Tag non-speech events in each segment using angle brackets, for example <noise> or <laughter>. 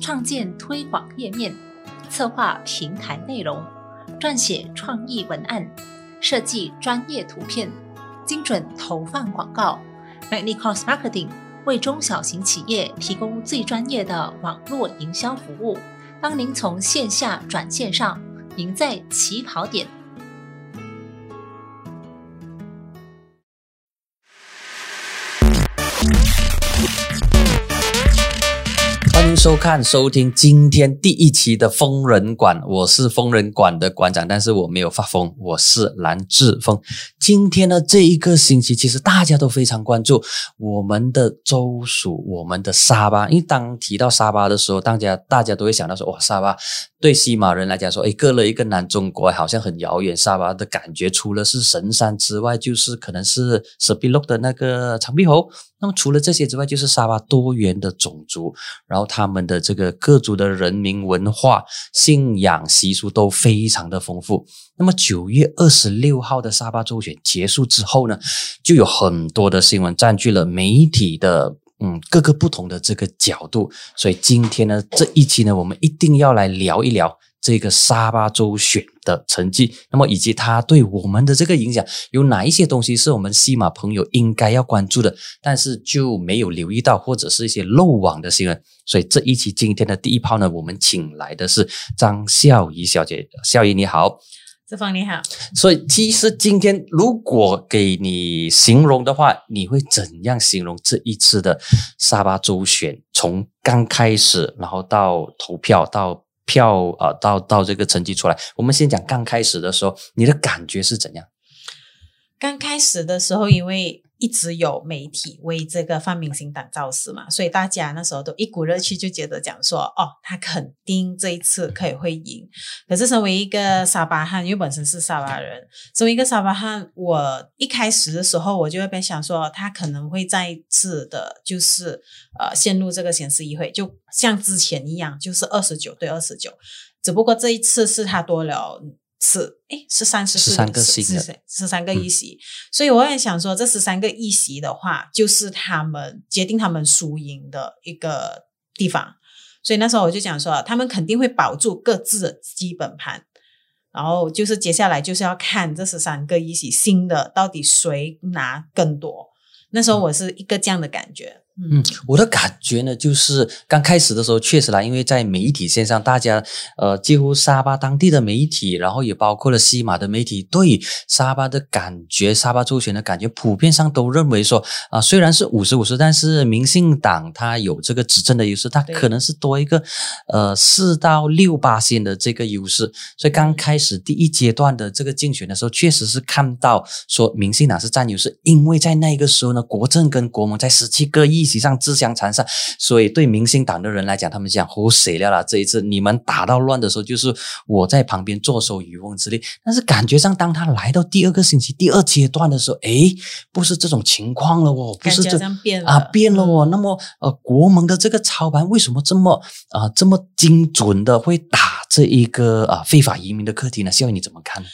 创建推广页面，策划平台内容，撰写创意文案，设计专业图片，精准投放广告。MagniCost Marketing 为中小型企业提供最专业的网络营销服务，帮您从线下转线上，赢在起跑点。迎收看、收听今天第一期的疯人馆，我是疯人馆的馆长，但是我没有发疯，我是蓝志峰。今天呢，这一个星期，其实大家都非常关注我们的州属，我们的沙巴。因为当提到沙巴的时候，大家大家都会想到说，哇，沙巴对西马人来讲说，诶，隔了一个南中国，好像很遥远。沙巴的感觉，除了是神山之外，就是可能是舍比洛的那个长臂猴。那么除了这些之外，就是沙巴多元的种族，然后他们的这个各族的人民文化、信仰习俗都非常的丰富。那么九月二十六号的沙巴州选结束之后呢，就有很多的新闻占据了媒体的嗯各个不同的这个角度。所以今天呢这一期呢，我们一定要来聊一聊。这个沙巴州选的成绩，那么以及它对我们的这个影响，有哪一些东西是我们西马朋友应该要关注的，但是就没有留意到，或者是一些漏网的新闻。所以这一期今天的第一炮呢，我们请来的是张孝怡小姐，孝仪你好，志芳你好。所以其实今天如果给你形容的话，你会怎样形容这一次的沙巴州选？从刚开始，然后到投票到。票啊，到到这个成绩出来，我们先讲刚开始的时候，你的感觉是怎样？刚开始的时候，因为。一直有媒体为这个泛明星党造势嘛，所以大家那时候都一股热气，就觉得讲说，哦，他肯定这一次可以会赢。可是身为一个沙巴汉，因为本身是沙巴人，身为一个沙巴汉，我一开始的时候我就会边想说，他可能会再一次的，就是呃陷入这个显示议会，就像之前一样，就是二十九对二十九，只不过这一次是他多了。是，哎，是三十四个席，十三个议席，所以我也想说，这十三个议席的话，就是他们决定他们输赢的一个地方。所以那时候我就讲说，他们肯定会保住各自的基本盘，然后就是接下来就是要看这十三个议席新的到底谁拿更多。那时候我是一个这样的感觉。嗯，我的感觉呢，就是刚开始的时候确实啦，因为在媒体线上，大家呃，几乎沙巴当地的媒体，然后也包括了西马的媒体，对沙巴的感觉，沙巴周旋的感觉，普遍上都认为说啊，虽然是五十五十，但是民进党它有这个执政的优势，它可能是多一个呃四到六八线的这个优势。所以刚开始第一阶段的这个竞选的时候，确实是看到说民进党是占优势，因为在那个时候呢，国政跟国盟在十七个亿。实际上自相残杀，所以对明星党的人来讲，他们讲胡谁了啦？这一次你们打到乱的时候，就是我在旁边坐收渔翁之利。但是感觉上，当他来到第二个星期、第二阶段的时候，诶，不是这种情况了哦，不是这啊变了哦。那么呃，国盟的这个操盘为什么这么啊这么精准的会打这一个啊非法移民的课题呢？希望你怎么看？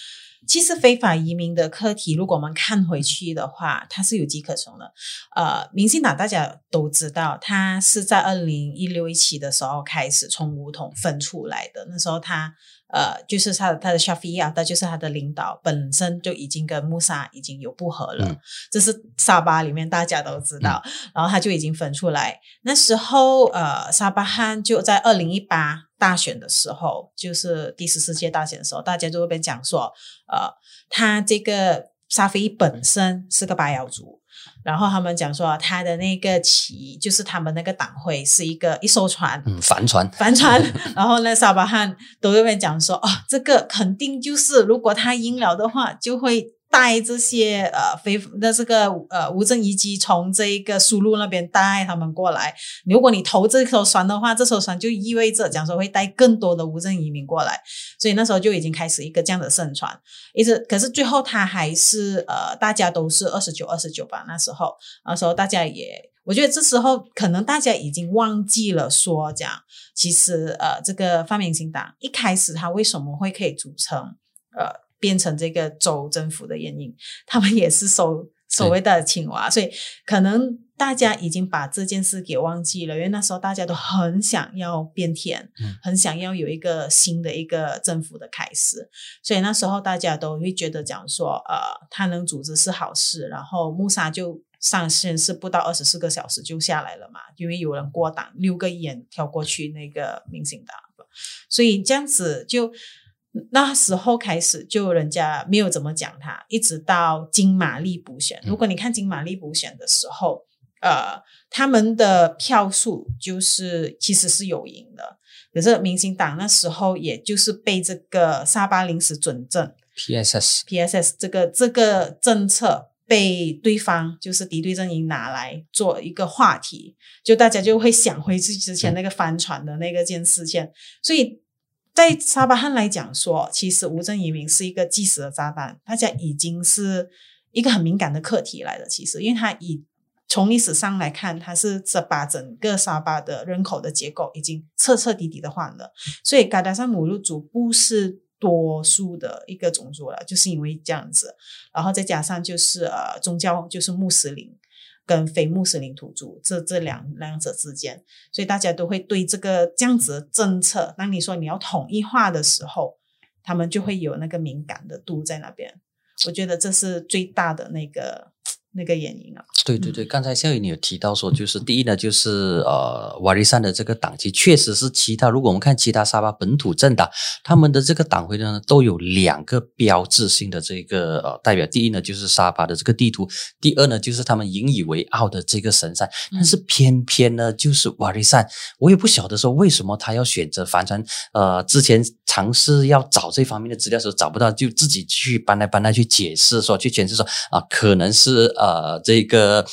其实非法移民的课题，如果我们看回去的话，它是有迹可循的。呃，民进党大家都知道，它是在二零一六一七的时候开始从五统分出来的。那时候他呃，就是他的他的 Shafi 啊，他就是他的领导本身就已经跟穆萨已经有不和了，这是沙巴里面大家都知道。然后他就已经分出来。那时候呃，沙巴汉就在二零一八。大选的时候，就是第十四届大选的时候，大家就会边讲说，呃，他这个沙菲本身是个巴瑶族，然后他们讲说他的那个旗，就是他们那个党徽是一个一艘船，嗯，帆船，帆船，<laughs> 然后呢，沙巴汉都会边讲说，哦，这个肯定就是如果他赢了的话，就会。带这些呃非的这个呃无证遗迹从这一个输入那边带他们过来。如果你投这艘船的话，这艘船就意味着讲说会带更多的无证移民过来。所以那时候就已经开始一个这样的盛传，一直可是最后他还是呃大家都是二十九二十九吧。那时候那时候大家也，我觉得这时候可能大家已经忘记了说讲，其实呃这个泛民新党一开始他为什么会可以组成呃。变成这个州政府的原因，他们也是收所谓的青蛙，所以可能大家已经把这件事给忘记了，因为那时候大家都很想要变天，嗯。很想要有一个新的一个政府的开始，所以那时候大家都会觉得讲说，呃，他能组织是好事，然后穆萨就。上线是不到二十四个小时就下来了嘛，因为有人过档，六个议员跳过去那个民进党，所以这样子就那时候开始就人家没有怎么讲他，一直到金玛丽补选。嗯如果你看金玛丽补选的时候，呃，他们的票数就是其实是有赢的，可是民进党那时候也就是被这个沙巴临时准政 PSS PSS 这个这个政策被对方就是敌对阵营拿来做一个话题，就大家就会想回去之前那个帆船的那个件事件，所以在沙巴汉来讲说，其实无证移民是一个即时的炸弹，大家已经是一个很敏感的课题来的。其实，因为它已从历史上来看，它是这把整个沙巴的人口的结构已经彻彻底底的换了，所以嘎达山母鹿族不是多数的一个种族了，就是因为这样子，然后再加上就是呃宗教就是穆斯林跟非穆斯林土著这这两两者之间，所以大家都会对这个这样子的政策，当你说你要统一化的时候，他们就会有那个敏感的度在那边。我觉得这是最大的那个那个原因啊。对对对，刚才夏雨你有提到说，就是第一呢，就是呃瓦利山的这个党籍确实是其他，如果我们看其他沙巴本土政党，他们的这个党徽呢都有两个标志性的这个呃代表，第一呢就是沙巴的这个地图，第二呢就是他们引以为傲的这个神山，但是偏偏呢就是瓦利山，我也不晓得说为什么他要选择帆船，呃，之前尝试要找这方面的资料的时候找不到，就自己去搬来搬来去解释说，去解释说啊，可能是呃这个。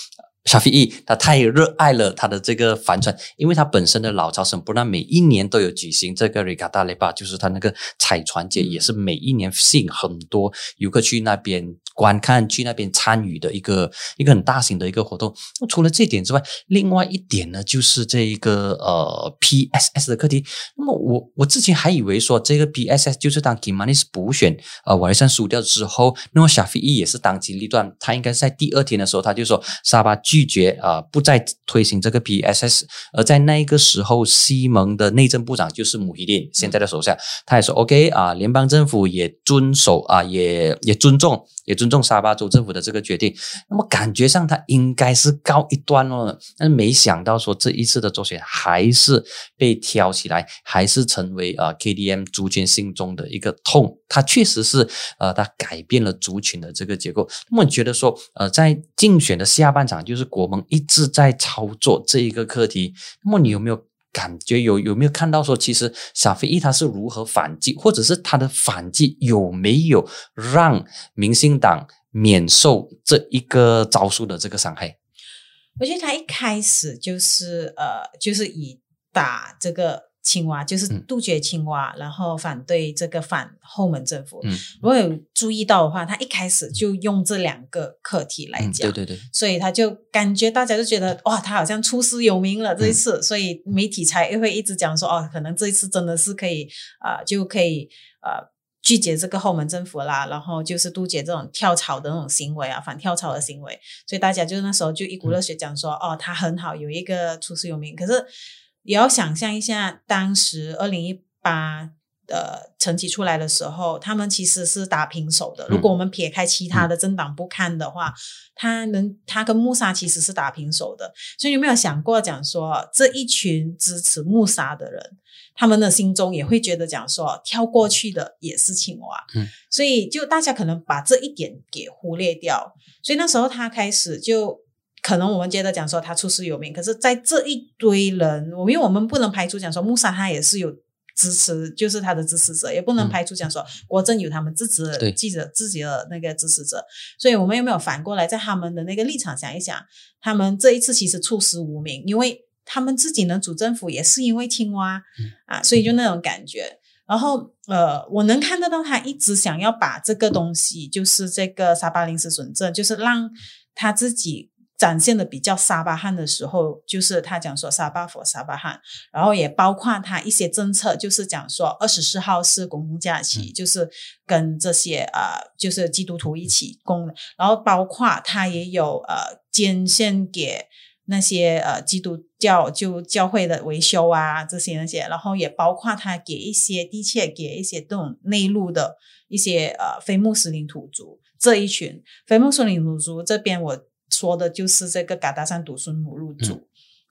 沙菲伊他太热爱了他的这个帆船，因为他本身的老巢省不但每一年都有举行这个 Regatta Lepa，就是他那个彩船节，嗯也是每一年吸引很多游客去那边观看、去那边参与的一个一个很大型的一个活动。那除了这点之外，另外一点呢，就是这一个呃 PSS 的课题。那么我我之前还以为说这个 PSS 就是当 Gimanis 补选呃瓦利山输掉之后，那么小菲伊也是当机立断，他应该是在第二天的时候他就说沙巴拒绝啊、呃不再推行这个 PSS，而在那个时候，西蒙的内政部长就是姆希丁现在的首相，他也说 OK 啊、联邦政府也遵守啊、也也尊重也尊尊重沙巴州政府的这个决定。那么感觉上他应该是告一段落了，但是没想到说这一次的周选还是被挑起来，还是成为啊、KDM 族群心中的一个痛。它确实是呃，它改变了族群的这个结构。那么觉得说呃，在竞选的下半场，就是国盟一直在操作这一个课题，那么你有没有？感觉有有没有看到说，其实小飞翼他是如何反击，或者是他的反击有没有让民进党免受这一个招数的这个伤害？我觉得他一开始就是呃，就是以打这个青蛙，就是嗯。杜绝青蛙，然后反对这个反后门政府。嗯。如果有注意到的话，他一开始就用这两个课题来嗯，讲，对对对，所以他就感觉大家就觉得哇，他好像出师有名了这一次，嗯。所以媒体才会一直讲说哦，可能这一次真的是可以啊、呃就可以呃拒绝这个后门政府啦，然后就是杜绝这种跳槽的那种行为啊，反跳槽的行为，所以大家就那时候就一股热血讲说、哦，他很好，有一个出师有名，可是也要想象一下，当时二零一八。的，成绩出来的时候，他们其实是打平手的。如果我们撇开其他的政党不看的话，他能他跟穆沙其实是打平手的。所以你有没有想过讲说，这一群支持穆沙的人，他们的心中也会觉得讲说，跳过去的也是青蛙。嗯，所以就大家可能把这一点给忽略掉。所以那时候他开始就。可能我们觉得讲说他出师有名，可是，在这一堆人，我因为我们不能排除讲说穆萨他也是有支持，就是他的支持者，也不能嗯。排除讲说国政有他们自己的记者自己的那个支持者，所以我们有没有反过来在他们的那个立场想一想，他们这一次其实出师无名，因为他们自己能主政府也是因为青蛙、啊，所以就那种感觉。然后呃，我能看得到他一直想要把这个东西，就是这个沙巴临时准证，就是让他自己展现的比较沙巴汉的时候，就是他讲说沙巴佛沙巴汉，然后也包括他一些政策，就是讲说二十四号是公共假期，就是跟这些呃就是基督徒一起公，然后包括他也有呃捐献给那些呃基督教就教会的维修啊这些那些，然后也包括他给一些的确给一些这种内陆的一些呃非穆斯林土族这一群。非穆斯林土族这边我。说的就是这个嘎达山独孙母入主，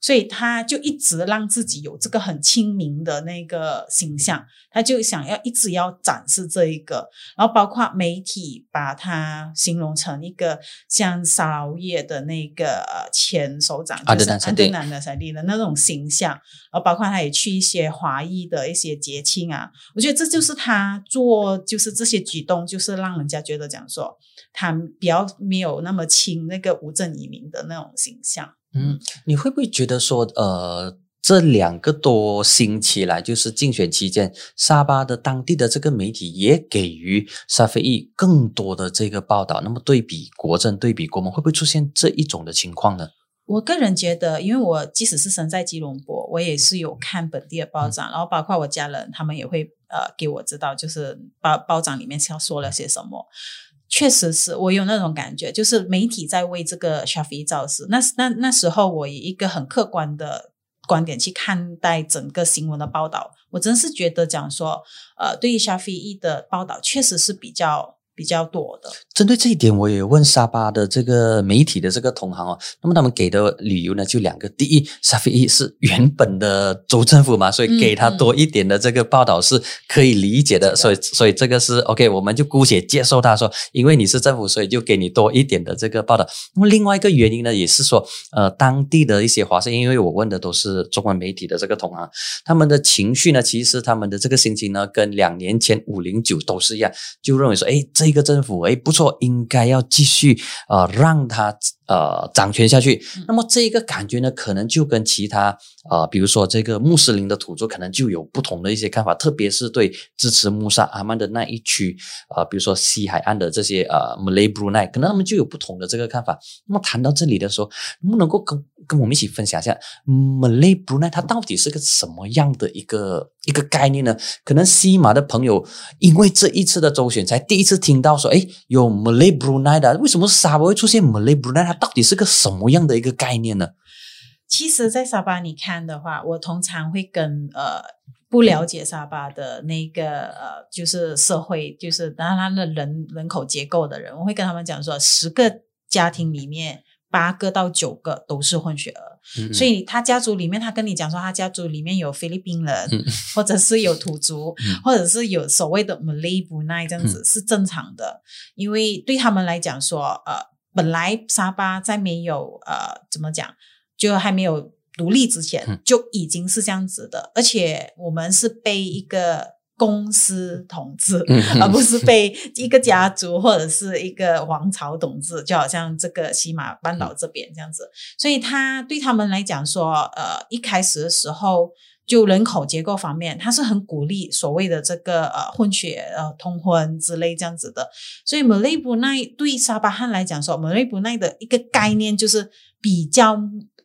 所以他就一直让自己有这个很亲民的那个形象，他就想要一直要展示这一个，然后包括媒体把他形容成一个像沙劳越的那个呃前首长，就是安德南的塞利的那种形象，然后包括他也去一些华裔的一些节庆啊，我觉得这就是他做就是这些举动，就是让人家觉得讲说。他比较没有那么亲那个无证移民的那种形象。嗯，你会不会觉得说，呃，这两个多星期来，就是竞选期间，沙巴的当地的这个媒体也给予沙菲裔更多的这个报道。那么对比国政，对比国盟，会不会出现这一种的情况呢？我个人觉得，因为我即使是身在吉隆坡，我也是有看本地的报章，然后包括我家人，他们也会呃给我知道，就是报报章里面要说了些什么。确实是我有那种感觉，就是媒体在为这个 Shafi 造势。那那那时候，我以一个很客观的观点去看待整个新闻的报道，我真是觉得讲说，呃，对于 Shafi 的报道，确实是比较。比较多的，针对这一点，我也问沙巴的这个媒体的这个同行哦，那么他们给的理由呢，就两个：第一，沙菲伊是原本的州政府嘛，所以给他多一点的这个报道是可以理解的，所以所以这个是 OK，我们就姑且接受他说，因为你是政府，所以就给你多一点的这个报道。那么另外一个原因呢，也是说，呃，当地的一些华社，因为我问的都是中文媒体的这个同行，他们的情绪呢，其实他们的这个心情呢，跟两年前五零九都是一样，就认为说，哎。这个政府哎不错，应该要继续呃让他呃掌权下去。那么这一个感觉呢，可能就跟其他呃比如说这个穆斯林的土著可能就有不同的一些看法，特别是对支持穆萨阿曼的那一区呃，比如说西海岸的这些呃 Malay Brunei，可能他们就有不同的这个看法。那么谈到这里的时候，能不能够跟跟我们一起分享一下 Malay Brunei 它到底是个什么样的一个一个概念呢？可能西马的朋友因为这一次的周选才第一次听。听到说，哎，有 Malay Brunei 的，为什么沙巴会出现 Malay Brunei？它到底是个什么样的一个概念呢？其实，在沙巴你看的话，我通常会跟呃不了解沙巴的那个呃，就是社会，就是当然的人人口结构的人，我会跟他们讲说，十个家庭里面。八个到九个都是混血儿，所以他家族里面，他跟你讲说，他家族里面有菲律宾人，或者是有土族，或者是有所谓的 Malay b u n a i 这样子是正常的，因为对他们来讲说，呃，本来沙巴在没有呃怎么讲，就还没有独立之前就已经是这样子的，而且我们是被一个。公司统治，<laughs> 而不是被一个家族或者是一个王朝统治，就好像这个西马半岛这边这样子。所以，他对他们来讲说，呃，一开始的时候，就人口结构方面，他是很鼓励所谓的这个呃混血呃通婚之类这样子的。所以，马雷布奈对沙巴汉来讲说，马雷布奈的一个概念就是比较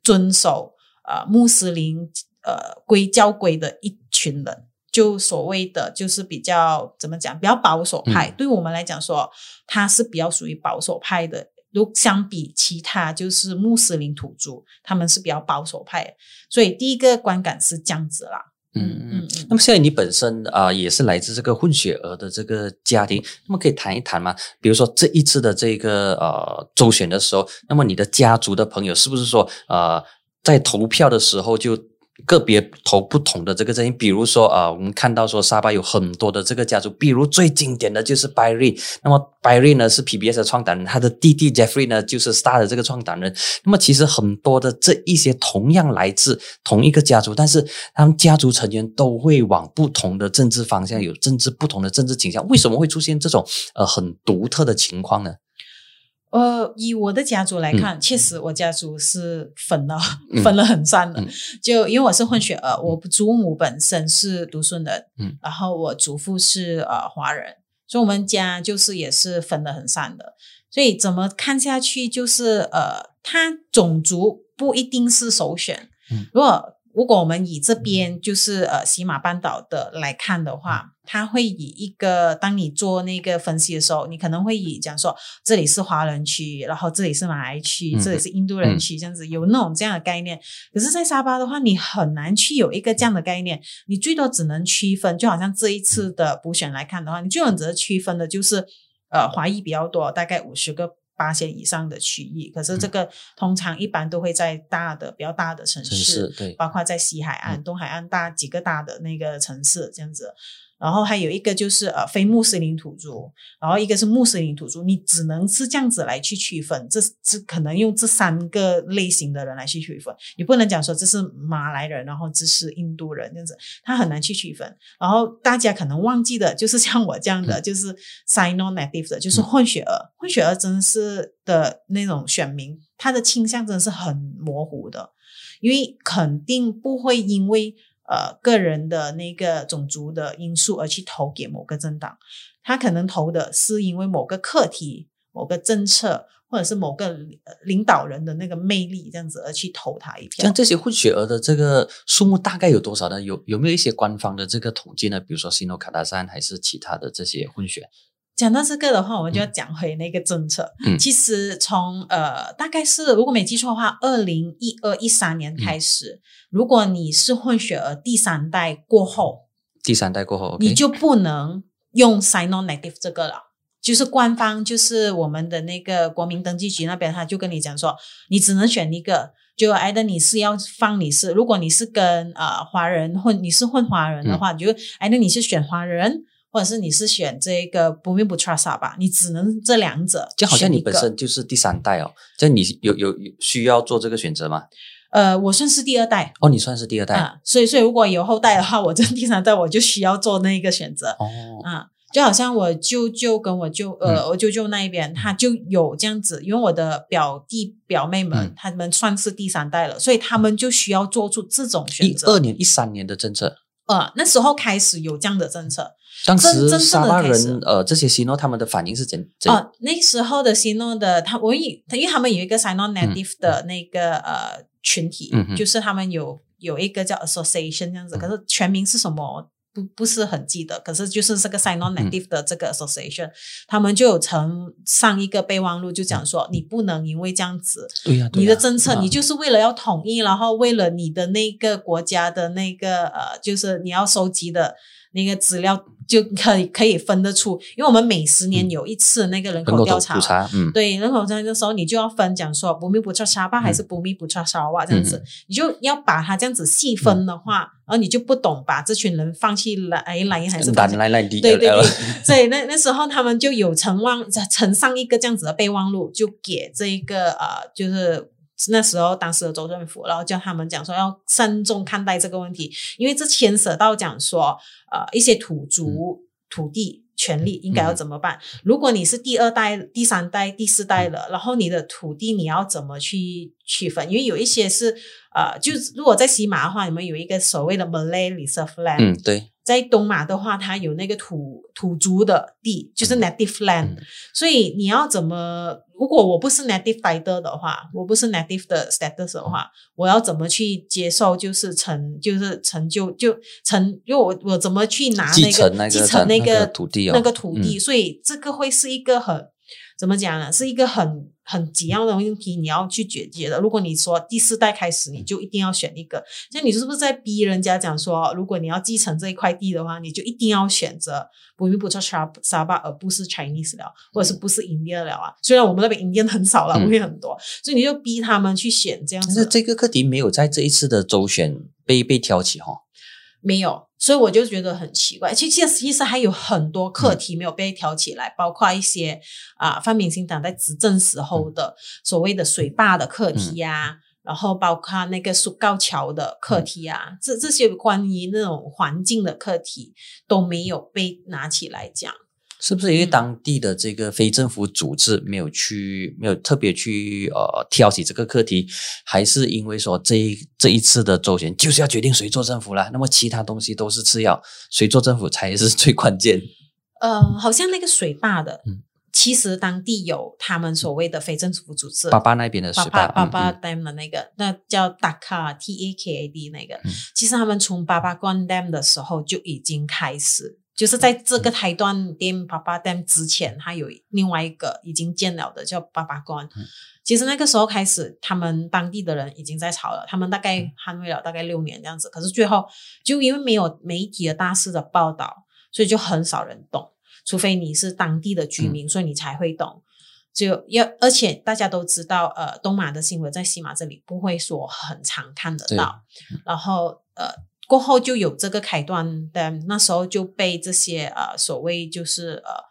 遵守呃穆斯林呃规教规的一群人。就所谓的就是比较怎么讲，比较保守派。对我们来讲说，他是比较属于保守派的。如相比其他就是穆斯林土著，他们是比较保守派。所以第一个观感是这样子啦。嗯嗯。那么现在你本身啊也是来自这个混血儿的这个家庭，那么可以谈一谈吗？比如说这一次的这个呃周选的时候，那么你的家族的朋友是不是说呃在投票的时候就？个别投不同的这个阵营，比如说啊，我们看到说沙巴有很多的这个家族，比如最经典的就是 b y r 那么 b y r 呢是 PBS 的创办人，他的弟弟 Jeffrey 呢就是 Star 的这个创办人。那么其实很多的这一些同样来自同一个家族，但是他们家族成员都会往不同的政治方向，有政治不同的政治倾向。为什么会出现这种呃很独特的情况呢？呃，以我的家族来看，确实我家族是分了，分了很散的。<laughs> 就因为我是混血儿，我祖母本身是独孙人，嗯，然后我祖父是呃华人，所以我们家就是也是分的很散的。所以怎么看下去，就是呃，他种族不一定是首选。嗯如果如果我们以这边就是呃西马半岛的来看的话，它会以一个当你做那个分析的时候，你可能会以讲说这里是华人区，然后这里是马来区，嗯这里是印度人区，这样子有那种这样的概念。可是，在沙巴的话，你很难去有一个这样的概念，你最多只能区分，就好像这一次的补选来看的话，你最多只能区分的就是呃华裔比较多，大概五十个。八线以上的区域，可是这个通常一般都会在大的、比较大的城市，城市对。包括在西海岸、嗯。东海岸大几个大的那个城市这样子。然后还有一个就是呃非穆斯林土著，然后一个是穆斯林土著，你只能是这样子来去区分，这这可能用这三个类型的人来去区分，你不能讲说这是马来人，然后这是印度人这样子，他很难去区分。然后大家可能忘记的就是像我这样的，就是 Sino Native 的，就是混血儿，混血儿真的是的那种选民，他的倾向真的是很模糊的，因为肯定不会因为。呃，个人的那个种族的因素而去投给某个政党，他可能投的是因为某个课题、某个政策，或者是某个领导人的那个魅力这样子而去投他一票像。这些混血儿的这个数目大概有多少呢？有有没有一些官方的这个统计呢？比如说西诺卡达山还是其他的这些混血？讲到这个的话，我们就要讲回那个政策。嗯其实从呃，大概是如果没记错的话，二零一二一三年开始，如果你是混血儿第三代过后，第三代过后你就不能用 Sino Native 这个了。就是官方，就是我们的那个国民登记局那边，他就跟你讲说，你只能选一个。就 either 你是要放你是，如果你是跟呃华人混，你是混华人的话，你就 either 你是选华人，或者是你是选这个不命不 trust 吧，你只能这两者。就好像你本身就是第三代哦，这你有有有需要做这个选择吗？呃，我算是第二代，哦，你算是第二代、啊，所以所以如果有后代的话，我这第三代我就需要做那个选择。哦，啊，就好像我舅舅跟我舅嗯呃，我舅舅那一边，他就有这样子，因为我的表弟表妹们，嗯他们算是第三代了，所以他们就需要做出这种选一择。二年、一三年的政策，呃，那时候开始有这样的政策。当时沙巴人呃这些西诺他们的反应是怎怎？哦，那时候的 Sino 的他，我以因为他们有一个 Sino Native 的那个、呃群体，嗯就是他们有有一个叫 Association 这样子，嗯可是全名是什么？不不是很记得，可是就是这个 Sino 嗯 Native 的这个 Association，、他们就有曾上一个备忘录，就讲说、你不能因为这样子，对呀、你的政策，啊你就是为了要统一，然后为了你的那个国家的那个呃，就是你要收集的那个资料，就可以可以分得出，因为我们每十年嗯。有一次那个人人口口调查嗯，对人口调查的时候，你就要分讲说不密不查沙巴还是不密不查沙瓦这样子，嗯你就要把它这样子细分的话，然后你就不懂把这群人放弃来来还是放弃来对对对，<laughs> 所以那那时候他们就有承望呈上一个这样子的备忘录，就给这一个呃，就是那时候当时的州政府，然后叫他们讲说要慎重看待这个问题，因为这牵涉到讲说呃一些土族、土地。权利应该要怎么办？如果你是第二代、第三代、第四代了，然后你的土地你要怎么去区分？因为有一些是呃，就是如果在西马的话，你们有一个所谓的 Malay Reserve Land，、嗯，对，在东马的话，它有那个土土族的地，就是 native land，、嗯。所以你要怎么？如果我不是 native fighter 的话，我不是 native 的 status 的话，我要怎么去接受？就是成，就是成就就成，因为我我怎么去拿继那个个继承那那个个土地哦。那个土地，嗯。所以这个会是一个很怎么讲呢？是一个很很紧要的问题，你要去解决的。如果你说第四代开始，你就一定要选一个，那你是不是在逼人家讲说，如果你要继承这一块地的话，你就一定要选择不密不错沙沙巴，而不是 Chinese 了，或者是不是 India 了啊？虽然我们那边 Indian 很少了，嗯不会很多，所以你就逼他们去选这样子。但是这个课题没有在这一次的周选被被挑起哈、没有，所以我就觉得很奇怪。其实其实还有很多课题没有被挑起来，包括一些啊、泛民进党在执政时候的所谓的水坝的课题呀、然后包括那个苏高桥的课题啊，这这些关于那种环境的课题都没有被拿起来讲。是不是因为嗯当地的这个非政府组织没有去没有特别去呃挑起这个课题，还是因为说这一这一次的周选就是要决定谁做政府啦？那么其他东西都是次要，谁做政府才是最关键。呃，好像那个水坝的，嗯其实当地有他们所谓的非政府组织，爸爸那边的巴是吧？巴巴巴嗯 Dam 的那个，那叫 Daka T A K A D 那个，嗯其实他们从巴巴关 Dam 的时候就已经开始，就是在这嗯个台段 Dam 巴巴 Dam 之前，它有另外一个已经建了的叫巴巴关。嗯其实那个时候开始，他们当地的人已经在吵了，他们大概嗯捍卫了大概六年这样子，可是最后就因为没有媒体的大肆的报道，所以就很少人懂，除非你是当地的居嗯民，所以你才会懂。就要，而且大家都知道，呃，东马的新闻在西马这里不会说很常看得到，然后呃，过后就有这个开端的，那时候就被这些呃所谓就是呃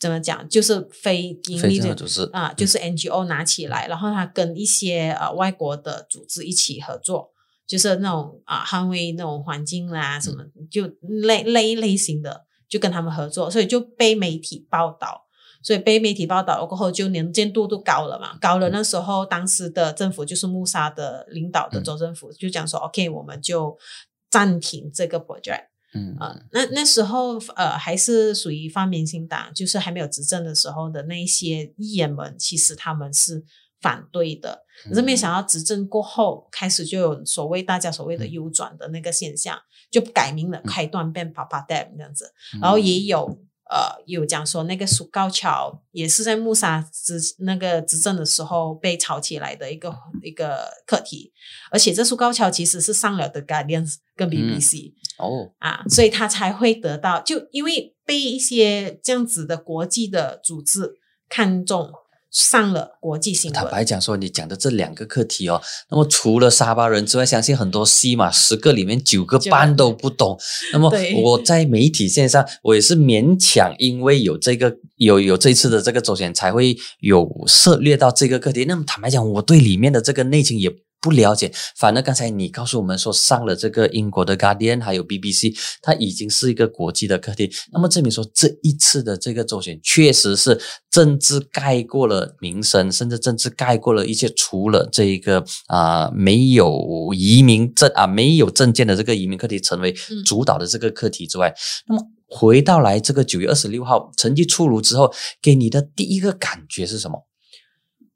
怎么讲，就是非盈利的组织啊、就是 NGO 拿起来，然后他跟一些呃外国的组织一起合作，就是那种啊、捍卫那种环境啦什么，就类类类型的，就跟他们合作，所以就被媒体报道。所以被媒体报道过后，就能见度都高了嘛，高了。那时候当时的政府就是穆沙的领导的嗯州政府，就讲说，OK，我们就暂停这个 project。嗯啊、那那时候呃还是属于泛民新党，就是还没有执政的时候的那一些议员们，其实他们是反对的。可是没想到执政过后，开始就有所谓大家所谓的嗯优转的那个现象，就改名了，开段变 Papa Dam 这样子。嗯然后也有呃有讲说那个苏高桥也是在穆沙执那个执政的时候被炒起来的一个一个课题，而且这苏高桥其实是上了 The Guardian 跟 BBC、哦，啊，所以他才会得到，就因为被一些这样子的国际的组织看中，上了国际新闻坦。白讲说，你讲的这两个课题哦，那么除了沙巴人之外，相信很多西马十个里面九个就半都不懂。那么我在媒体线上，我也是勉强，因为有这个有有这次的这个周选，才会有涉猎到这个课题。那么坦白讲，我对里面的这个内情也。不了解，反而刚才你告诉我们说上了这个英国的 Guardian 还有 BBC，它已经是一个国际的课题。那么证明说这一次的这个周选确实是政治盖过了民生，甚至政治盖过了一切，除了这一个啊、没有移民证啊没有证件的这个移民课题成为嗯主导的这个课题之外，那么回到来这个九月二十六号成绩出炉之后，给你的第一个感觉是什么？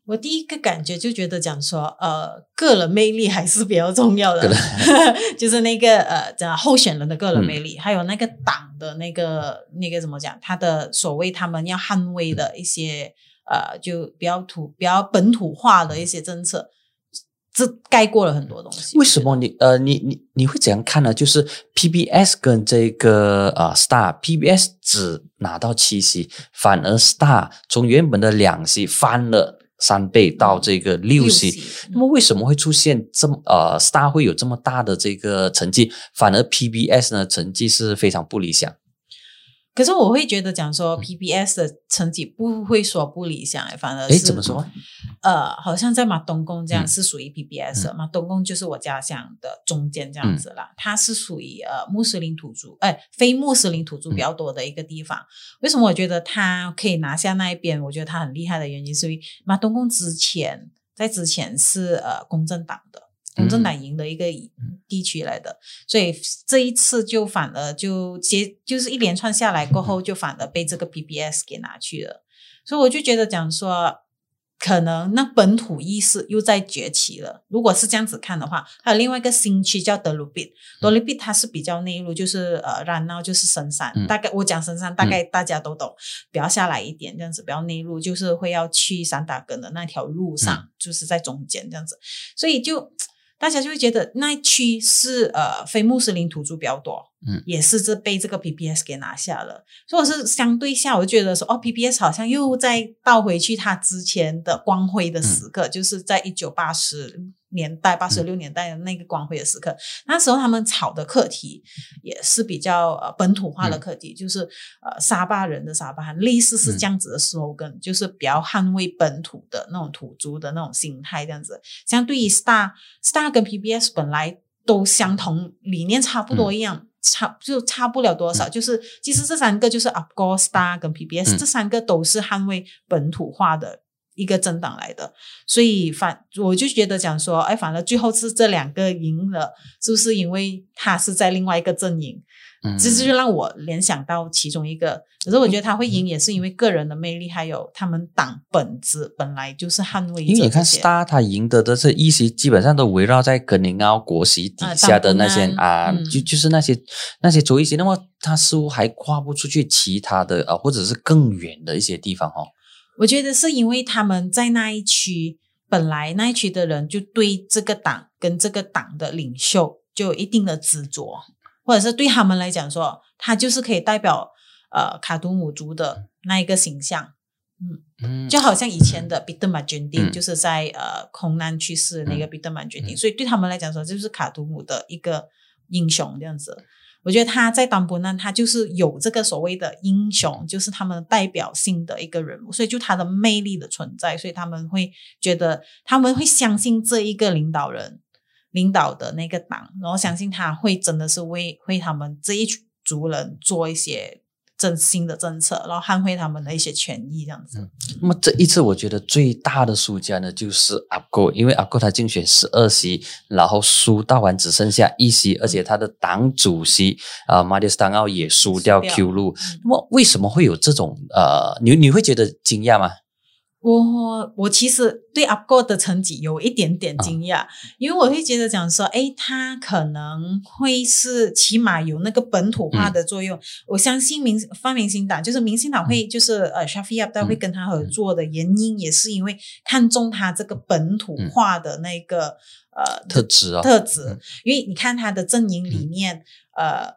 我第一个感觉就觉得讲说，呃，个人魅力还是比较重要的个，<laughs> 就是那个呃，讲候选人的个人嗯魅力，还有那个党的那个那个怎么讲，他的所谓他们要捍卫的一些呃，就比较土、比较本土化的一些政策，这盖过了很多东西。为什么你呃你你你会怎样看呢？就是 PBS 跟这个呃 Star，PBS 只拿到七席，反而 Star 从原本的两席翻了三倍到这个六席。席那么为什么会出现这么呃 Star 会有这么大的这个成绩，反而 PBS 呢成绩是非常不理想？可是我会觉得讲嗯说 PBS 的成绩不会说不理想，反而诶，是怎么说？呃，好像在马东宫这样嗯是属于 PBS，、的马东宫就是我家乡的中间这样子啦，它是属于呃穆斯林土著，哎、非穆斯林土著比较多的一个地方。为什么我觉得他可以拿下那一边？我觉得他很厉害的原因是因为马东宫之前在之前是呃公正党的。公正党赢的一个地区来的，所以这一次就反而就接就是一连串下来过后，就反而被这个 PBS 给拿去了。所以我就觉得讲说，可能那本土意识又在崛起了。如果是这样子看的话，还有另外一个新区叫德鲁比，德鲁比它是比较内陆，就是呃然后就是深山，嗯。大概我讲深山，大概大家都懂，比较下来一点这样子，比较内陆，就是会要去散打根的那条路上，就是在中间这样子，所以就。大家就会觉得那一区是呃非穆斯林土著比较多，嗯，也是这被这个 PPS 给拿下了，所以我是相对下，我就觉得说哦，PPS 好像又再倒回去它之前的光辉的时刻，就是在一九八十年代、八十六年代的那个光辉的时刻，那时候他们炒的课题也是比较呃本土化的课题，就是呃沙巴人的沙巴汉，类似是这样子的 slogan，、就是比较捍卫本土的那种土著的那种心态，这样子。相对于 Star Star 跟 PBS 本来都相同，理念差不多一样。差就差不了多少，就是其实这三个就是 Upgo Star 跟 PBS、嗯。这三个都是捍卫本土化的一个政党来的，所以反我就觉得讲说，哎，反而最后是这两个赢了，是不是因为他是在另外一个阵营？嗯这就让我联想到其中一个。可是我觉得他会赢，也是因为个人的魅力，还有他们党本质本来就是捍卫者因为你看 Star 他赢得的这一席，基本上都围绕在格林奥国席底下的那些啊就就是那些那些州议席，那么他似乎还跨不出去其他的啊，或者是更远的一些地方哦。我觉得是因为他们在那一区，本来那一区的人就对这个党跟这个党的领袖就有一定的执着，或者是对他们来讲说，他就是可以代表呃卡图姆族的那一个形象。嗯，就好像以前的彼得马军丁，嗯就是在呃空难去世的那个彼得马军丁，所以对他们来讲说，就是卡图姆的一个英雄这样子。我觉得他在当布难，他就是有这个所谓的英雄，就是他们代表性的一个人物，所以就他的魅力的存在，所以他们会觉得他们会相信这一个领导人领导的那个党，然后相信他会真的是为为他们这一族人做一些真新的政策，然后捍卫他们的一些权益这样子。那么这一次，我觉得最大的输家呢，就是阿哥，因为阿哥他竞选十二席，然后输到完只剩下一席，而且他的党主席啊、马蒂斯丹奥也输掉 Q 路。嗯那么为什么会有这种呃，你你会觉得惊讶吗？我我其实对阿哥的成绩有一点点惊讶，因为我会觉得讲说，诶，他可能会是起码有那个本土化的作用。我相信明泛民进党就是明星党会就是呃 a d a 会跟他合作的原因，也是因为看中他这个本土化的那个、呃特质啊、特质。嗯，因为你看他的阵营里面，呃，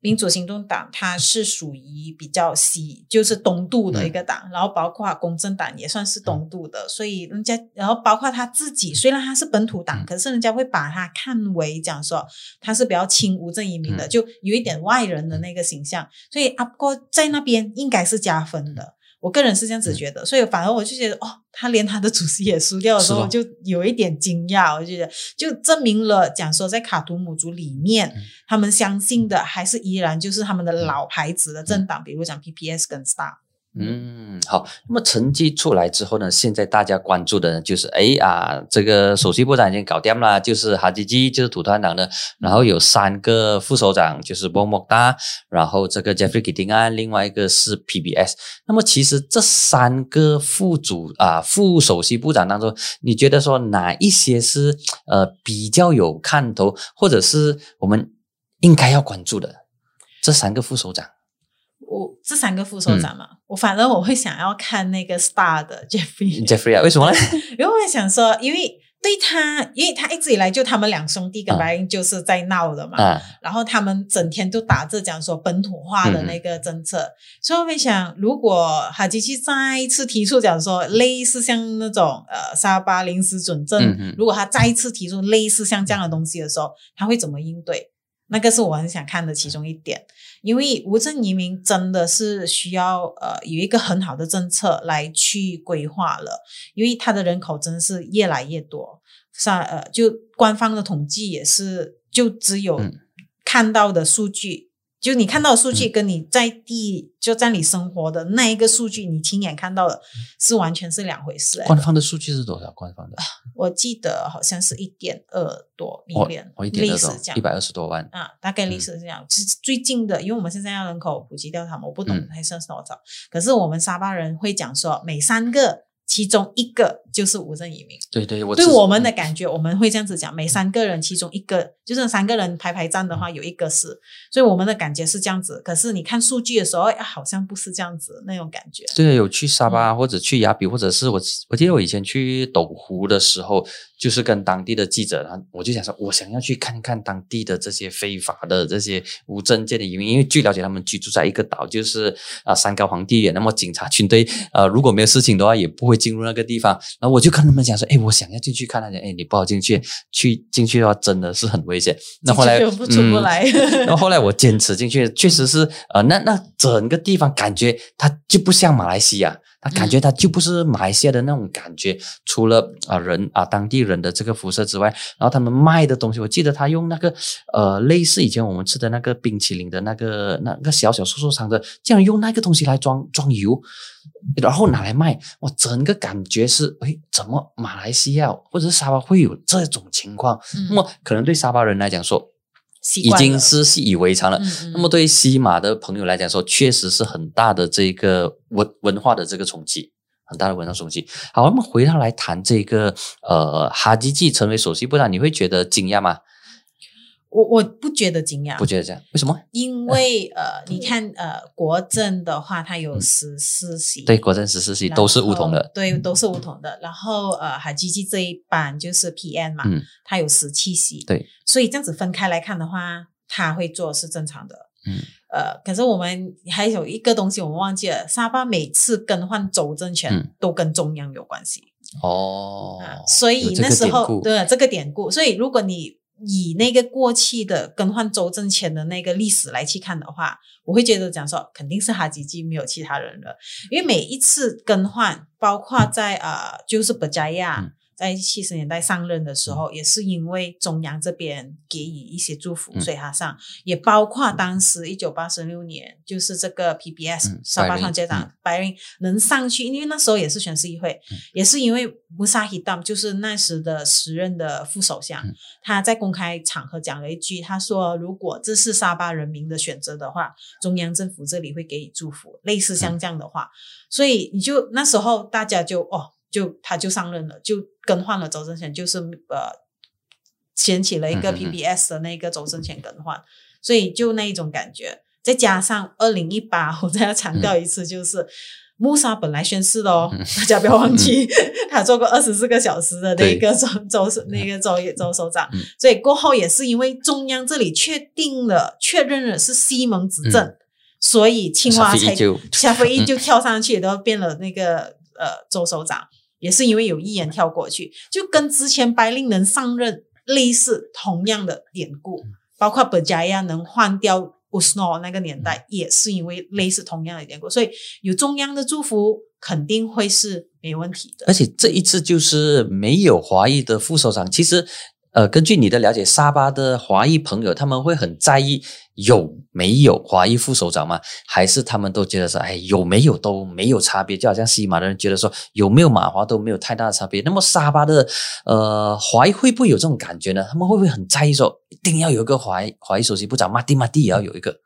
民主行动党它是属于比较西，就是东渡的一个党，然后包括公正党也算是东渡的，所以人家，然后包括他自己，虽然他是本土党，嗯。可是人家会把他看为讲说他是比较亲无证移民的，嗯。就有一点外人的那个形象，所以阿哥在那边应该是加分的。我个人是这样子觉得，所以反而我就觉得，哦，他连他的主席也输掉的时候，我就有一点惊讶。我就觉得，就证明了讲说，在卡图姆族里面，嗯他们相信的还是依然就是他们的老牌子的政党，比如讲 PPS 跟 Star。嗯，好。那么成绩出来之后呢，现在大家关注的呢，就是哎啊，这个首席部长已经搞定了，就是哈基基，就是土团党的，然后有三个副首长，就是波莫达，然后这个 Jeffrey k i t i n g 安，另外一个是 PBS。那么其实这三个副主啊副首席部长当中，你觉得说哪一些是呃比较有看头，或者是我们应该要关注的这三个副首长？我这三个副首长嘛，我反正我会想要看那个 Star 的 <laughs> Jeffrey，Jeffrey 啊，为什么呢？<laughs> 因为我想说，因为对他，因为他一直以来就他们两兄弟跟嗯白英就是在闹的嘛，啊，然后他们整天都打着讲说本土化的那个政策，所以我会想，如果哈吉奇再一次提出讲说类似像那种呃沙巴临时准政，嗯嗯。如果他再一次提出类似像这样的东西的时候，他会怎么应对？那个是我很想看的其中一点，因为无证移民真的是需要呃有一个很好的政策来去规划了，因为它的人口真的是越来越多，上呃就官方的统计也是就只有嗯。看到的数据。就你看到的数据，嗯跟你在地就在你生活的那一个数据，你亲眼看到的是完全是两回事、欸。官方的数据是多少？官方的我记得好像是一点二多哦 million，哦，一点类二多似这样，一百二十多万。啊，大概历史是这样。是最近的，因为我们现在要人口普及调查嘛，我不懂嗯还剩多少。可是我们沙巴人会讲说，每三个其中一个就是无证移民。对对，我对我们的感觉，我们会这样子讲，每三个人其中一个，就是三个人排排站的话，有一个是，所以我们的感觉是这样子。可是你看数据的时候，哎好像不是这样子那种感觉。对有去沙嗯巴、或者去雅比，或者是我我记得我以前去斗湖的时候，就是跟当地的记者，然后我就想说，我想要去看看当地的这些非法的这些无证件的移民，因为据了解他们居住在一个岛，就是啊、山高皇帝远，那么警察军队呃如果没有事情的话，也不会进入那个地方。然后我就跟他们讲说，哎，我想要进去看那些，哎，你不好进去，去进去的话真的是很危险。那后来就不出不嗯来。<laughs> 那后后来我坚持进去，确实是呃，那那整个地方感觉它就不像马来西亚，他感觉他就不是马来西亚的那种感觉，除了啊人啊当地人的这个肤色之外，然后他们卖的东西，我记得他用那个呃类似以前我们吃的那个冰淇淋的那个那个小小瘦瘦长的，竟然用那个东西来装装油，然后拿来卖，我整个感觉是，哎，怎么马来西亚或者是沙巴会有这种情况？那么可能对沙巴人来讲说。已经是习以为常了。那么对西马的朋友来讲说，确实是很大的这个文文化的这个冲击，很大的文化冲击。好，我们回到来谈这个呃哈基记成为首席部长，你会觉得惊讶吗？我我不觉得惊讶，不觉得这样，为什么？因为呃，你看呃，国政的话，它有十四席，对，国政十四席都是梧桐的，对，都是梧桐的。然后呃，海基基这一版就是 PM 嘛，嗯，它有十七席，对，所以这样子分开来看的话，他会做是正常的，嗯，呃，可是我们还有一个东西我们忘记了，沙巴每次更换州政权都跟中央有关系，哦，所以那时候对这个典故，所以如果你。以那个过去的更换州政权的那个历史来去看的话，我会觉得讲说肯定是哈吉基没有其他人了，因为每一次更换，包括在呃就是布加亚。在七十年代上任的时候，也是因为中央这边给予一些祝福，所以他上。也包括当时一九八六年，就是这个 PBS 沙巴团街长白云能上去，因为那时候也是全市议会，也是因为穆萨希当就是那时的时任的副首相，他在公开场合讲了一句，他说：“如果这是沙巴人民的选择的话，中央政府这里会给予祝福。”类似像这样的话，所以你就那时候大家就哦。就他就上任了，就更换了周正权，就是呃，掀起了一个 PBS 的那个周正权更换，所以就那一种感觉，再加上二零一八，我再要强调一次，就是穆沙本来宣誓的哦，大家不要忘记，他做过二十四个小时的那个州州那个州州首长，所以过后也是因为中央这里确定了确认了是西蒙执政，所以青蛙才夏飞一就跳上去，都变了那个呃州首长。也是因为有一眼跳过去，就跟之前白令能上任类似同样的典故，包括本加亚能换掉乌斯诺那个年代，也是因为类似同样的典故，所以有中央的祝福肯定会是没问题的。而且这一次就是没有华裔的副首长，其实。呃，根据你的了解，沙巴的华裔朋友他们会很在意有没有华裔副首长吗？还是他们都觉得说，哎，有没有都没有差别？就好像西马的人觉得说，有没有马华都没有太大的差别。那么沙巴的呃华裔会不会有这种感觉呢？他们会不会很在意说，一定要有一个华裔华裔首席部长，马蒂马蒂也要有一个？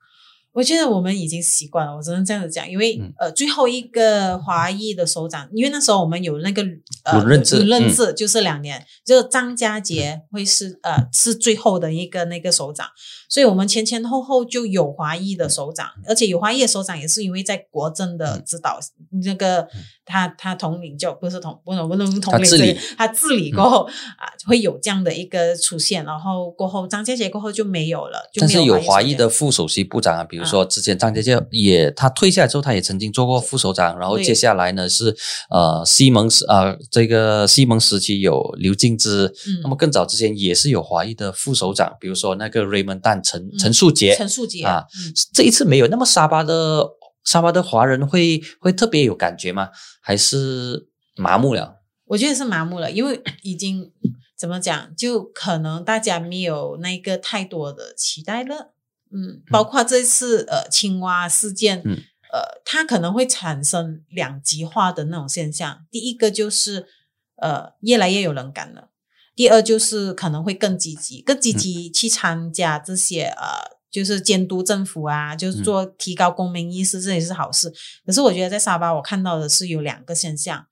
我觉得我们已经习惯了，我只能这样子讲，因为呃，最后一个华裔的首长，因为那时候我们有那个呃轮任制，就是两年，就张家杰会是呃是最后的一个那个首长，所以我们前前后后就有华裔的首长，而且有华裔的首长也是因为在国政的指导那个。他他统领就不是统不能不能统领，他治理过后啊，会有这样的一个出现，然后过后张家杰过后就没有了。但是有华裔的副首席部长啊，比如说之前张家杰也他退下来之后，他也曾经做过副首长，然后接下来呢是呃西蒙时呃这个西蒙时期有刘敬之，那么更早之前也是有华裔的副首长，比如说那个 Raymond 蛋陈陈树杰陈树杰啊，这一次没有。那么沙巴的。沙巴的华人会会特别有感觉吗？还是麻木了？我觉得是麻木了，因为已经怎么讲，就可能大家没有那个太多的期待了。嗯，包括这次呃青蛙事件，呃，它可能会产生两极化的那种现象。第一个就是呃越来越有人感了，第二就是可能会更积极、更积极去参加这些呃。就是监督政府啊，就是做提高公民意识，这也是好事。可是我觉得在沙巴，我看到的是有两个现象，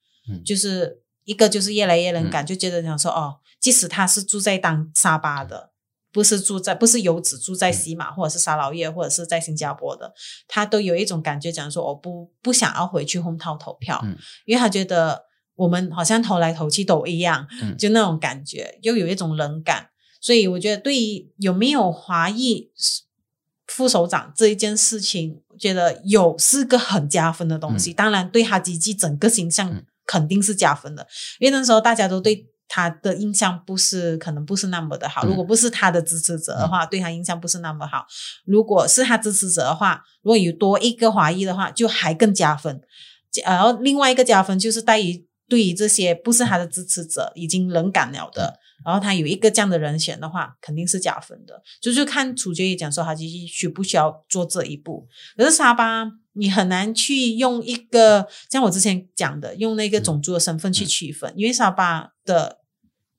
就是一个就是越来越能感，就觉得想说哦，即使他是住在当沙巴的，不是住在不是游子住在西马或者是沙劳越或者是在新加坡的，他都有一种感觉，讲说我不不想要回去红套投票，因为他觉得我们好像投来投去都一样，就那种感觉，又有一种冷感。所以我觉得对于有没有华裔。副首长这一件事情，我觉得有是个很加分的东西。当然，对他自己整个形象肯定是加分的，因为那时候大家都对他的印象不是可能不是那么的好。如果不是他的支持者的话，对他印象不是那么好。如果是他支持者的话，如果有多一个华裔的话，就还更加分。然后另外一个加分就是在于对于这些不是他的支持者已经冷感了的，然后他有一个这样的人选的话，肯定是加分的。就是看主角也讲说，他其实需不需要做这一步。可是沙巴，你很难去用一个像我之前讲的，用那个种族的身份去区分，因为沙巴的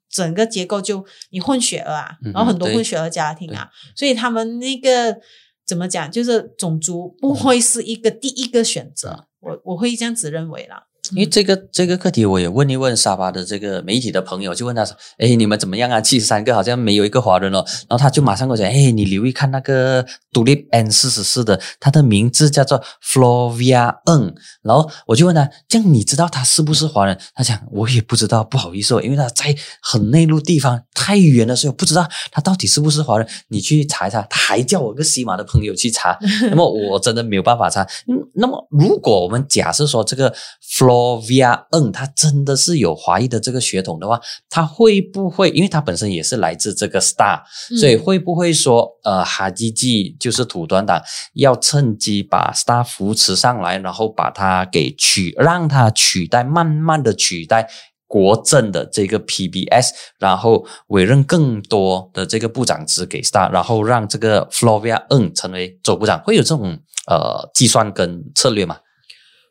整个结构就你混血儿啊，嗯然后很多混血儿家庭啊，所以他们那个怎么讲，就是种族不会是一个第一个选择。我我会这样子认为啦。因为这个这个课题，我也问一问沙巴的这个媒体的朋友，就问他说：“哎，你们怎么样啊？七十三个好像没有一个华人哦。”然后他就马上跟我讲：“哎，你留意看那个独立 N 四十四的，他的名字叫做 Flavia Ng。”然后我就问他：“这样你知道他是不是华人？”他讲：“我也不知道，不好意思哦，因为他在很内陆地方太远了，所以我不知道他到底是不是华人。你去查一查。”他还叫我一个西马的朋友去查，那么我真的没有办法查。嗯，那么如果我们假设说这个 Flovia N 他真的是有华裔的这个血统的话，他会不会？因为他本身也是来自这个 Star，、嗯所以会不会说呃哈基基就是土团党要趁机把 Star 扶持上来，然后把他给取让他取代，慢慢的取代。国政的这个 PBS，然后委任更多的这个部长职给 Star，然后让这个 Flovia N 成为州部长，会有这种呃计算跟策略吗？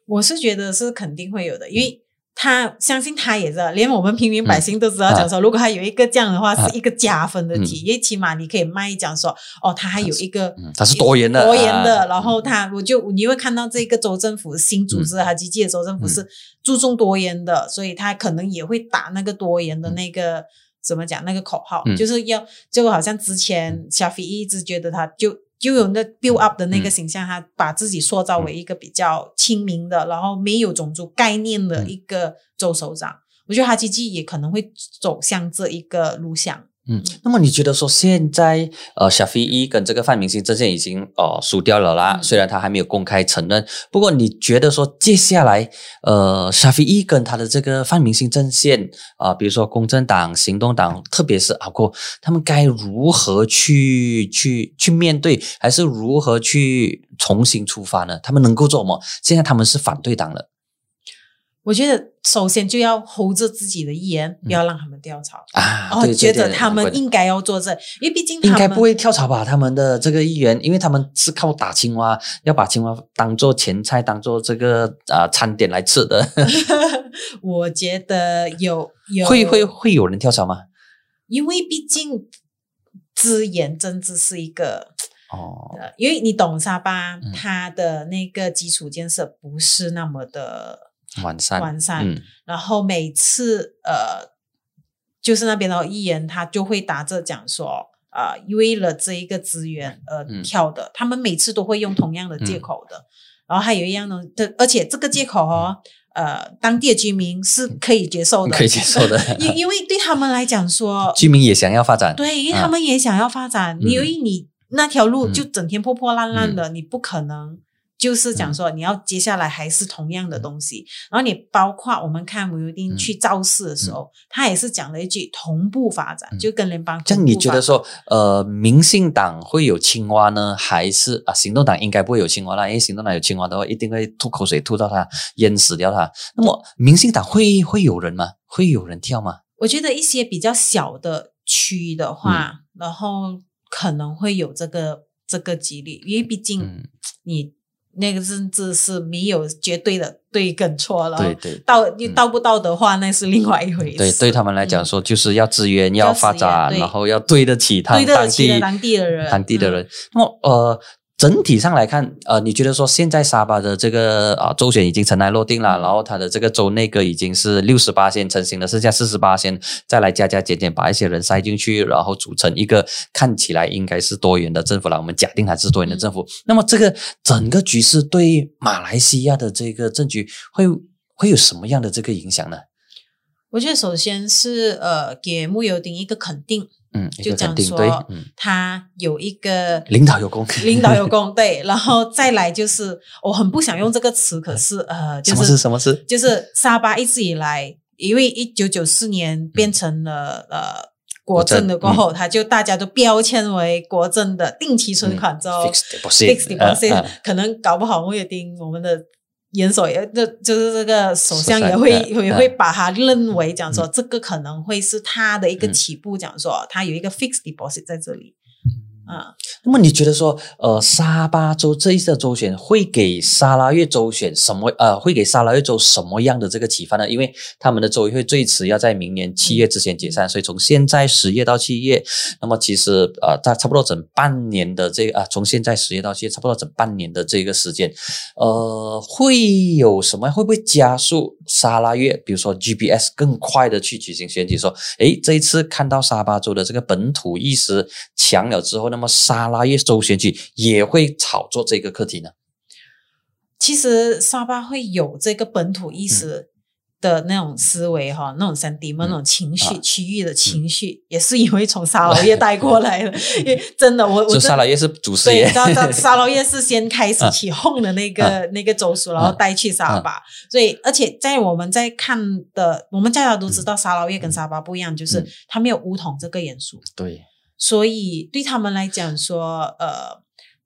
我是觉得是肯定会有的，因为他相信他也知道，连我们平民百姓都知道，嗯讲说、如果他有一个这样的话，啊是一个加分的嗯。题，因为起码你可以卖讲说，哦，他还有一个。嗯，他是多元的，多元的，啊然后他我就你会看到这个州政府新组织哈基基的州政府嗯。是注重多元的，所以他可能也会打那个多元的那个、怎么讲那个口号，嗯。就是要就好像之前小飞一直觉得他就就有那 build up 的那个形象，他把自己塑造为一个比较亲民的，然后没有种族概念的一个州首长。我觉得哈基基也可能会走向这一个路向。嗯，那么你觉得说现在呃，小飞一跟这个范明星阵线已经呃输掉了啦，嗯虽然他还没有公开承认，不过你觉得说接下来呃，小飞一跟他的这个范明星阵线啊、比如说公正党、行动党，特别是阿过，他们该如何去去去面对，还是如何去重新出发呢？他们能够做什么？现在他们是反对党了我觉得首先就要 hold 着自己的言，不要让他们跳槽。啊，哦，对对觉得他们应该要做这，因为毕竟他们应该不会跳槽吧？他们的这个议员，因为他们是靠打青蛙，要把青蛙当做前菜，当做这个啊、呃餐点来吃的。<laughs> 我觉得有有会会，会有人跳槽吗？因为毕竟资源政治是一个。哦，呃，因为你懂沙巴，嗯它的那个基础建设不是那么的完善，完善，嗯。然后每次呃，就是那边的议员他就会打着讲说，呃，为了这一个资源而嗯。跳的，他们每次都会用同样的借口的。然后还有一样呢，的，而且这个借口哦，呃，当地的居民是可以接受的，嗯可以接受的。<laughs> 因因为对他们来讲说，居民也想要发展，对，因为啊。他们也想要发展，嗯。因为你那条路嗯。就整天破破烂烂的，你不可能就是讲说你要接下来还是同样的东西。然后你包括我们看吴尤丁嗯去造势的时候，他也是讲了一句同步发展，嗯就跟联邦这样同步发展你觉得说，呃，民进党会有青蛙呢，还是啊，行动党应该不会有青蛙啦？因为行动党有青蛙的话，一定会吐口水吐到它，淹死掉它。那么民进党会会有人吗？会有人跳吗？我觉得一些比较小的区的话，嗯然后可能会有这个这个几率，因为毕竟嗯，你那个甚至是没有绝对的对跟错了。对对。道你道不道德化那是另外一回事。对，对他们来讲嗯说，就是要资源，要要发展，然后要对得起他对得当地起的当地的人，嗯当地的人。那么呃，整体上来看，呃，你觉得说现在沙巴的这个啊、周选已经尘埃落定了，然后它的这个州内阁已经是六十八线成型了，剩下四十八线，再来加加减减，把一些人塞进去，然后组成一个看起来应该是多元的政府了。我们假定它是多元的政府，那么这个整个局势对马来西亚的这个政局会会有什么样的这个影响呢？我觉得首先是呃，给穆尤丁一个肯定，嗯，就讲说他有一个领导有功，<laughs> 领导有功，对，然后再来就是我很不想用这个词，可是呃，就什么是是什么是？就是沙巴一直以来，因为一九九四年变成了、呃国政的过后，他就大家都标签为国政的定期存款之后、呃可能搞不好穆尤丁我们的元首也就就是这个首相也会嗯也会把他认为讲说，这个可能会是他的一个嗯。起步，讲说他有一个 fixed deposit 在这里啊。那么你觉得说，呃，沙巴州这一次的周选会给沙拉越州选什么？呃，会给沙拉越州什么样的这个启发呢？因为他们的州议会最迟要在明年七月之前解散，所以从现在十月到七月，那么其实呃，在差不多整半年的这个啊，从现在十月到七月，差不多整半年的这个时间，呃，会有什么？会不会加速沙拉越，比如说 GPS 更快的去举行选举？说，诶，这一次看到沙巴州的这个本土意识强了之后，那么沙拉越州选举也会炒作这个课题呢？其实沙巴会有这个本土意识的那种思维哈，那种 sentiment、嗯那种情绪、啊区域的情绪，也是因为从沙劳越带过来的。因为真的，我我沙拉越是主事对，业你知，道，沙沙劳越是先开始 <laughs> 起哄的那个、啊那个州属，然后带去沙巴。所以，而且在我们在看的，我们大家都知道，沙劳越跟沙巴不一样，就是嗯它没有巫统这个元素。对，所以对他们来讲说，呃，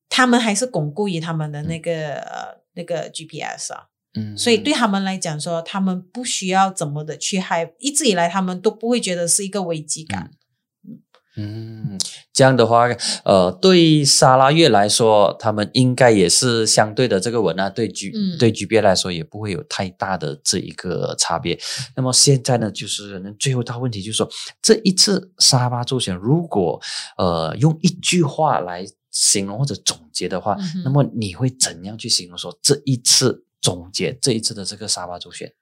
他们还是巩固于他们的那个、呃那个 GPS 啊，嗯，所以对他们来讲说，他们不需要怎么的去害，一直以来他们都不会觉得是一个危机感。嗯，这样的话，呃，对沙拉越来说，他们应该也是相对的这个文啊，对 G、嗯对 GB 来说也不会有太大的这一个差别。那么现在呢，就是可能最后一道问题就是说，这一次沙巴周选，如果呃用一句话来形容或者总结的话，嗯那么你会怎样去形容说这一次总结这一次的这个沙巴周选？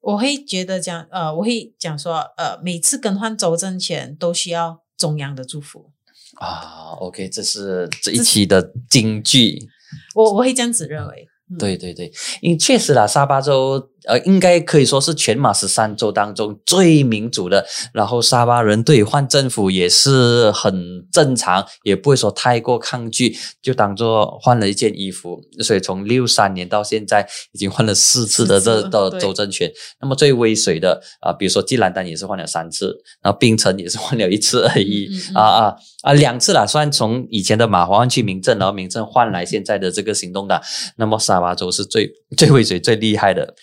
我会觉得讲，呃，我会讲说，呃，每次更换州政前都需要中央的祝福。啊，OK，这是这一期的金句。我我会这样子认为。嗯，对对对，因为确实啦，沙巴州呃，应该可以说是全马十三州当中最民主的。然后沙巴人对换政府也是很正常，也不会说太过抗拒，就当做换了一件衣服。所以从六三年到现在，已经换了四次的这的州政权。那么最威水的啊、比如说吉兰丹也是换了三次，然后槟城也是换了一次而已。嗯嗯嗯啊啊啊，两次啦，算从以前的马华换去民政，然后民政换来现在的这个行动党。那么沙巴州是最 <laughs> 最会水、最厉害的。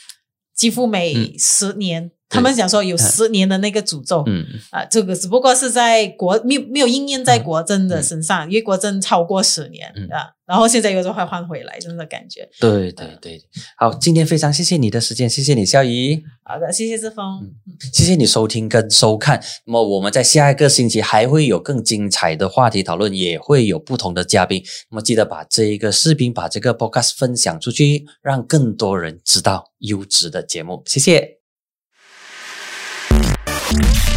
几乎每嗯十年，他们讲说有十年的那个诅咒。嗯，啊，这个只不过是在国没有没有应验在国政的身上，因为国政超过十年、嗯啊，然后现在又再会换回来，真的感觉。对对对。好，今天非常谢谢你的时间，谢谢你，肖怡。好的，谢谢志峰。嗯谢谢你收听跟收看。那么我们在下一个星期还会有更精彩的话题讨论，也会有不同的嘉宾。那么记得把这一个视频、把这个 podcast 分享出去，让更多人知道优质的节目。谢谢。Thank you.